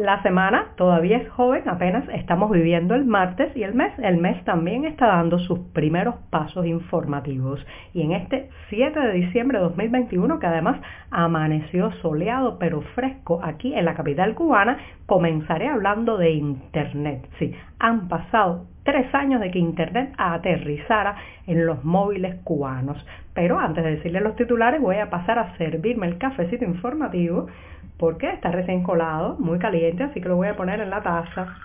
La semana todavía es joven, apenas estamos viviendo el martes y el mes. El mes también está dando sus primeros pasos informativos. Y en este 7 de diciembre de 2021, que además amaneció soleado pero fresco aquí en la capital cubana, comenzaré hablando de Internet. Sí, han pasado tres años de que Internet aterrizara en los móviles cubanos. Pero antes de decirle los titulares, voy a pasar a servirme el cafecito informativo porque está recién colado, muy caliente, así que lo voy a poner en la taza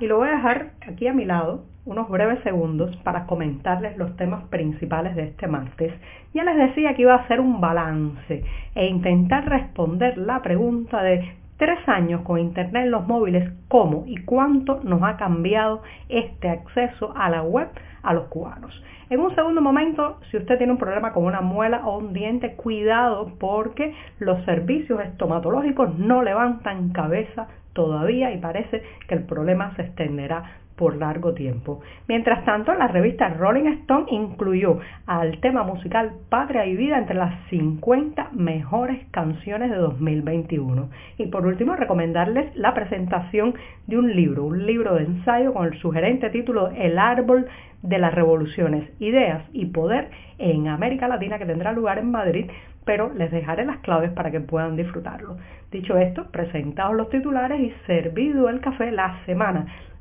y lo voy a dejar aquí a mi lado unos breves segundos para comentarles los temas principales de este martes. Ya les decía que iba a hacer un balance e intentar responder la pregunta de tres años con Internet en los móviles, cómo y cuánto nos ha cambiado este acceso a la web a los cubanos. En un segundo momento, si usted tiene un problema con una muela o un diente, cuidado porque los servicios estomatológicos no levantan cabeza todavía y parece que el problema se extenderá por largo tiempo. Mientras tanto, la revista Rolling Stone incluyó al tema musical Patria y Vida entre las 50 mejores canciones de 2021. Y por último, recomendarles la presentación de un libro, un libro de ensayo con el sugerente título El árbol de las revoluciones, ideas y poder en América Latina que tendrá lugar en Madrid, pero les dejaré las claves para que puedan disfrutarlo. Dicho esto, presentados los titulares y servido el café, la semana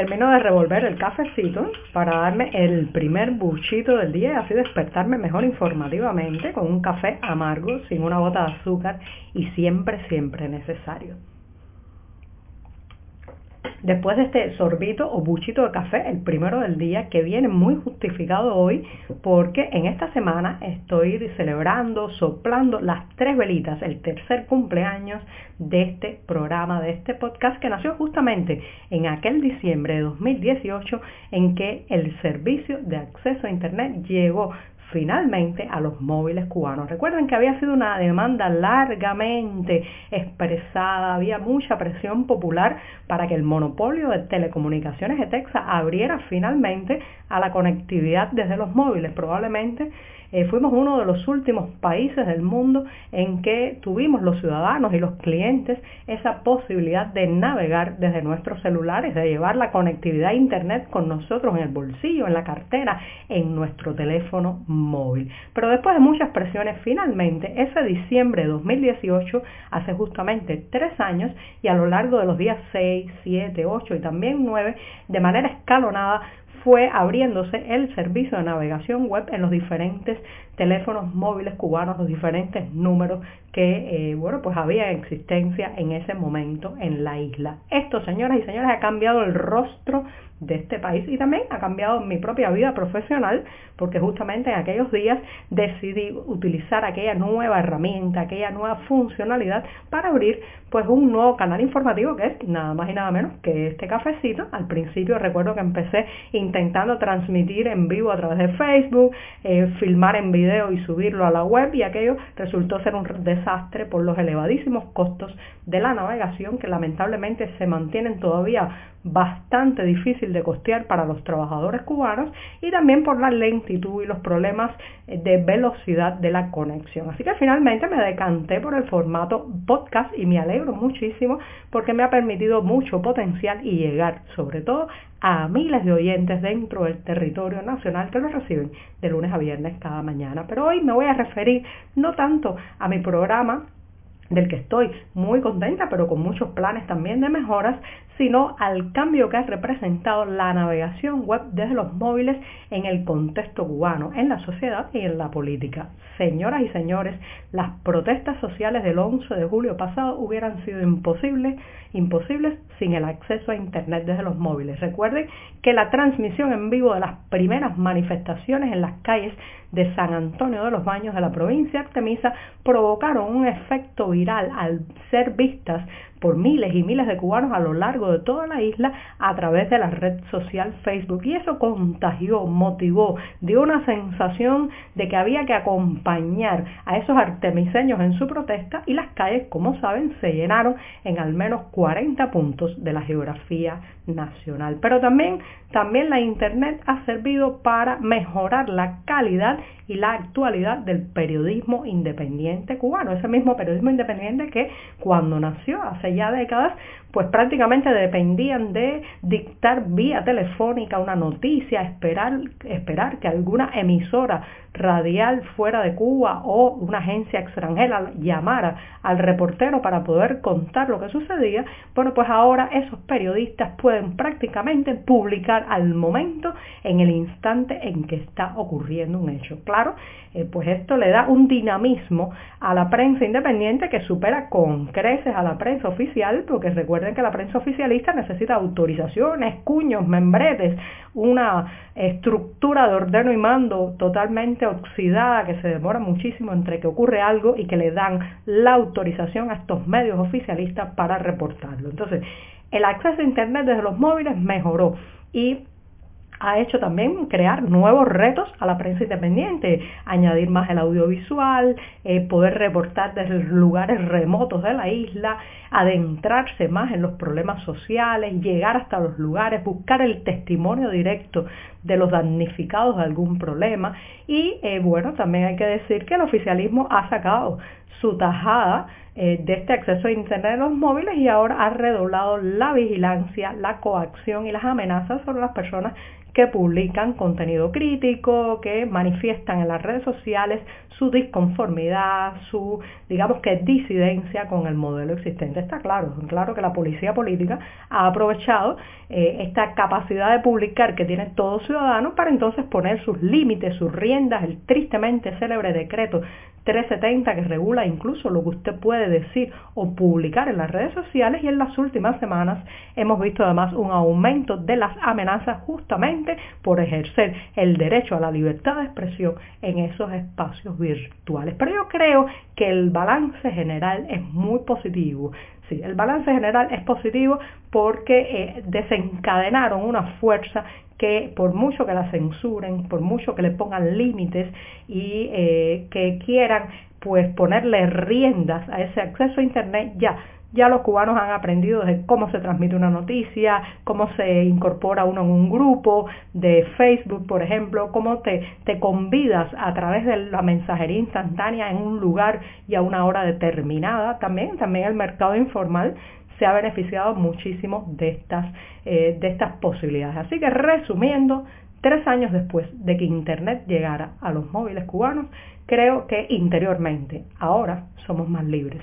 Termino de revolver el cafecito para darme el primer buchito del día y así despertarme mejor informativamente con un café amargo, sin una gota de azúcar y siempre, siempre necesario. Después de este sorbito o buchito de café, el primero del día, que viene muy justificado hoy, porque en esta semana estoy celebrando, soplando las tres velitas, el tercer cumpleaños de este programa, de este podcast, que nació justamente en aquel diciembre de 2018, en que el servicio de acceso a Internet llegó finalmente a los móviles cubanos. Recuerden que había sido una demanda largamente expresada, había mucha presión popular para que el monopolio de telecomunicaciones de Texas abriera finalmente a la conectividad desde los móviles. Probablemente eh, fuimos uno de los últimos países del mundo en que tuvimos los ciudadanos y los clientes esa posibilidad de navegar desde nuestros celulares, de llevar la conectividad a Internet con nosotros en el bolsillo, en la cartera, en nuestro teléfono móvil. Pero después de muchas presiones, finalmente, ese diciembre de 2018, hace justamente tres años, y a lo largo de los días 6, 7, 8 y también 9, de manera escalonada, fue abriéndose el servicio de navegación web en los diferentes teléfonos móviles cubanos, los diferentes números que, eh, bueno, pues había existencia en ese momento en la isla. Esto, señoras y señores, ha cambiado el rostro de este país y también ha cambiado mi propia vida profesional porque justamente en aquellos días decidí utilizar aquella nueva herramienta, aquella nueva funcionalidad para abrir pues un nuevo canal informativo que es nada más y nada menos que este cafecito. Al principio recuerdo que empecé intentando transmitir en vivo a través de Facebook, eh, filmar en video y subirlo a la web y aquello resultó ser un desastre por los elevadísimos costos de la navegación que lamentablemente se mantienen todavía bastante difícil de costear para los trabajadores cubanos y también por la lentitud y los problemas eh, de velocidad de la conexión. Así que finalmente me decanté por el formato podcast y me alegro muchísimo porque me ha permitido mucho potencial y llegar sobre todo a miles de oyentes dentro del territorio nacional que lo reciben de lunes a viernes cada mañana. Pero hoy me voy a referir no tanto a mi programa del que estoy muy contenta, pero con muchos planes también de mejoras, sino al cambio que ha representado la navegación web desde los móviles en el contexto cubano, en la sociedad y en la política. Señoras y señores, las protestas sociales del 11 de julio pasado hubieran sido imposibles, imposibles sin el acceso a Internet desde los móviles. Recuerden que la transmisión en vivo de las primeras manifestaciones en las calles de San Antonio de los Baños de la provincia de Artemisa provocaron un efecto viral al ser vistas por miles y miles de cubanos a lo largo de toda la isla a través de la red social Facebook. Y eso contagió, motivó, dio una sensación de que había que acompañar a esos artemiseños en su protesta y las calles, como saben, se llenaron en al menos 40 puntos de la geografía nacional. Pero también, también la Internet ha servido para mejorar la calidad y la actualidad del periodismo independiente cubano. Ese mismo periodismo independiente que cuando nació hace ya décadas, pues prácticamente dependían de dictar vía telefónica una noticia, esperar, esperar que alguna emisora radial fuera de Cuba o una agencia extranjera llamara al reportero para poder contar lo que sucedía, bueno, pues ahora esos periodistas pueden prácticamente publicar al momento, en el instante en que está ocurriendo un hecho. Claro, eh, pues esto le da un dinamismo a la prensa independiente que supera con creces a la prensa oficial, porque que la prensa oficialista necesita autorizaciones, cuños, membretes, una estructura de ordeno y mando totalmente oxidada que se demora muchísimo entre que ocurre algo y que le dan la autorización a estos medios oficialistas para reportarlo. Entonces, el acceso a Internet desde los móviles mejoró y ha hecho también crear nuevos retos a la prensa independiente, añadir más el audiovisual, eh, poder reportar desde lugares remotos de la isla, adentrarse más en los problemas sociales, llegar hasta los lugares, buscar el testimonio directo de los damnificados de algún problema y eh, bueno, también hay que decir que el oficialismo ha sacado su tajada eh, de este acceso a Internet en los móviles y ahora ha redoblado la vigilancia, la coacción y las amenazas sobre las personas que publican contenido crítico, que manifiestan en las redes sociales su disconformidad, su, digamos que disidencia con el modelo existente. Está claro, claro que la policía política ha aprovechado eh, esta capacidad de publicar que tiene todo ciudadano para entonces poner sus límites, sus riendas, el tristemente célebre decreto 370 que regula incluso lo que usted puede decir o publicar en las redes sociales y en las últimas semanas hemos visto además un aumento de las amenazas justamente por ejercer el derecho a la libertad de expresión en esos espacios virtuales. Pero yo creo que el balance general es muy positivo. Sí, el balance general es positivo porque eh, desencadenaron una fuerza que por mucho que la censuren, por mucho que le pongan límites y eh, que quieran pues ponerle riendas a ese acceso a Internet, ya ya los cubanos han aprendido de cómo se transmite una noticia, cómo se incorpora uno en un grupo de Facebook, por ejemplo, cómo te, te convidas a través de la mensajería instantánea en un lugar y a una hora determinada. También, también el mercado informal se ha beneficiado muchísimo de estas, eh, de estas posibilidades. Así que resumiendo, tres años después de que Internet llegara a los móviles cubanos, creo que interiormente ahora somos más libres.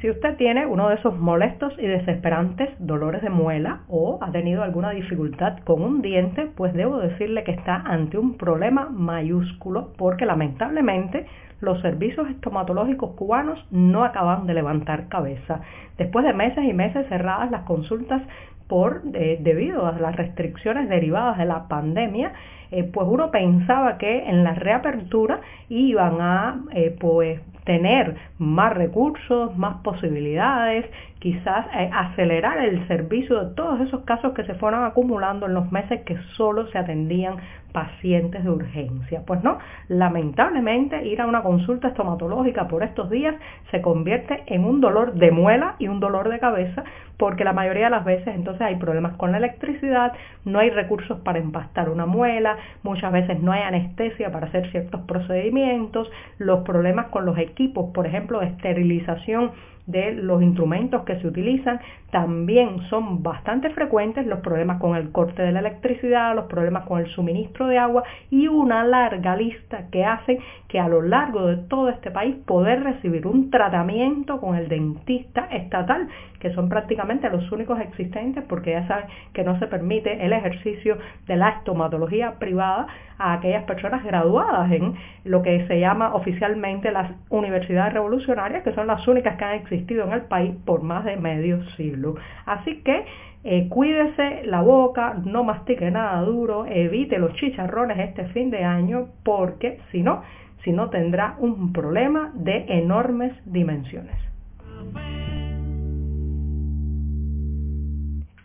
Si usted tiene uno de esos molestos y desesperantes dolores de muela o ha tenido alguna dificultad con un diente, pues debo decirle que está ante un problema mayúsculo porque lamentablemente los servicios estomatológicos cubanos no acaban de levantar cabeza. Después de meses y meses cerradas las consultas por, eh, debido a las restricciones derivadas de la pandemia, eh, pues uno pensaba que en la reapertura iban a eh, pues tener más recursos, más posibilidades, quizás eh, acelerar el servicio de todos esos casos que se fueron acumulando en los meses que solo se atendían pacientes de urgencia. Pues no, lamentablemente ir a una consulta estomatológica por estos días se convierte en un dolor de muela y un dolor de cabeza porque la mayoría de las veces entonces hay problemas con la electricidad, no hay recursos para empastar una muela, muchas veces no hay anestesia para hacer ciertos procedimientos, los problemas con los equipos, por ejemplo, de esterilización de los instrumentos que se utilizan. También son bastante frecuentes los problemas con el corte de la electricidad, los problemas con el suministro de agua y una larga lista que hace que a lo largo de todo este país poder recibir un tratamiento con el dentista estatal, que son prácticamente los únicos existentes porque ya saben que no se permite el ejercicio de la estomatología privada a aquellas personas graduadas en lo que se llama oficialmente las universidades revolucionarias, que son las únicas que han existido en el país por más de medio siglo. Así que eh, cuídese la boca, no mastique nada duro, evite los chicharrones este fin de año, porque si no, si no tendrá un problema de enormes dimensiones.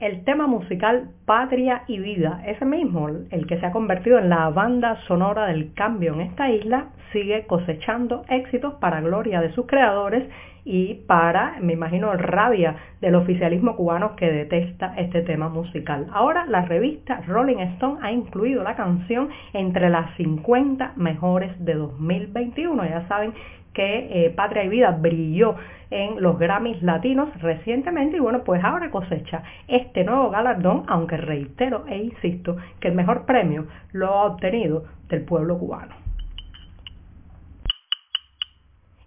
El tema musical Patria y Vida, ese mismo, el que se ha convertido en la banda sonora del cambio en esta isla, sigue cosechando éxitos para gloria de sus creadores y para, me imagino, rabia del oficialismo cubano que detesta este tema musical. Ahora la revista Rolling Stone ha incluido la canción entre las 50 mejores de 2021. Ya saben que eh, Patria y Vida brilló en los Grammys latinos recientemente y bueno, pues ahora cosecha este nuevo galardón, aunque reitero e insisto que el mejor premio lo ha obtenido del pueblo cubano.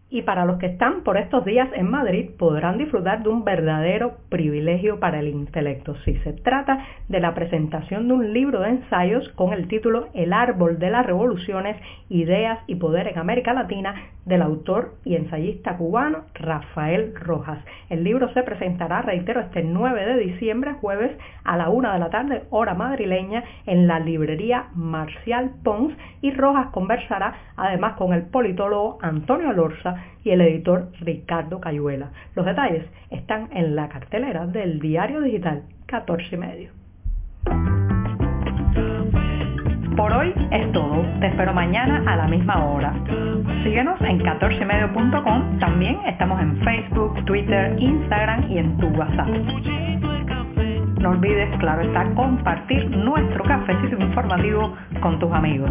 Y para los que están por estos días en Madrid podrán disfrutar de un verdadero privilegio para el intelecto. Si se trata de la presentación de un libro de ensayos con el título El árbol de las revoluciones, ideas y poder en América Latina del autor y ensayista cubano Rafael Rojas. El libro se presentará, reitero, este 9 de diciembre, jueves a la una de la tarde, hora madrileña, en la librería Marcial Pons y Rojas conversará además con el politólogo Antonio Lorza y el editor Ricardo Cayuela. Los detalles están en la cartelera del diario digital 14 y medio. Por hoy es todo. Te espero mañana a la misma hora. Síguenos en 14medio.com. También estamos en Facebook, Twitter, Instagram y en tu WhatsApp. No olvides, claro está, compartir nuestro cafecito informativo con tus amigos.